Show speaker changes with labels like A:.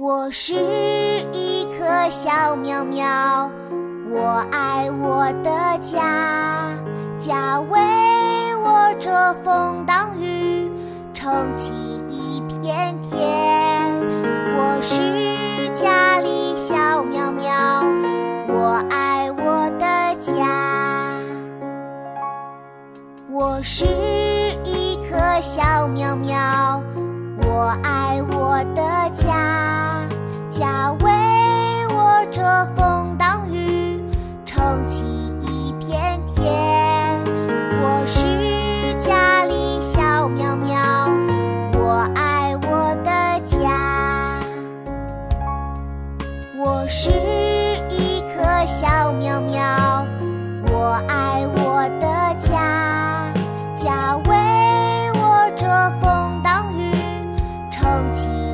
A: 我是一棵小苗苗，我爱我的家，家为我遮风挡雨，撑起一片天。我是家里小苗苗，我爱我的家。我是一棵小苗苗，我爱我的家捧起一片天，我是家里小喵喵，我爱我的家。我是一颗小喵喵，我爱我的家，家为我遮风挡雨，撑起。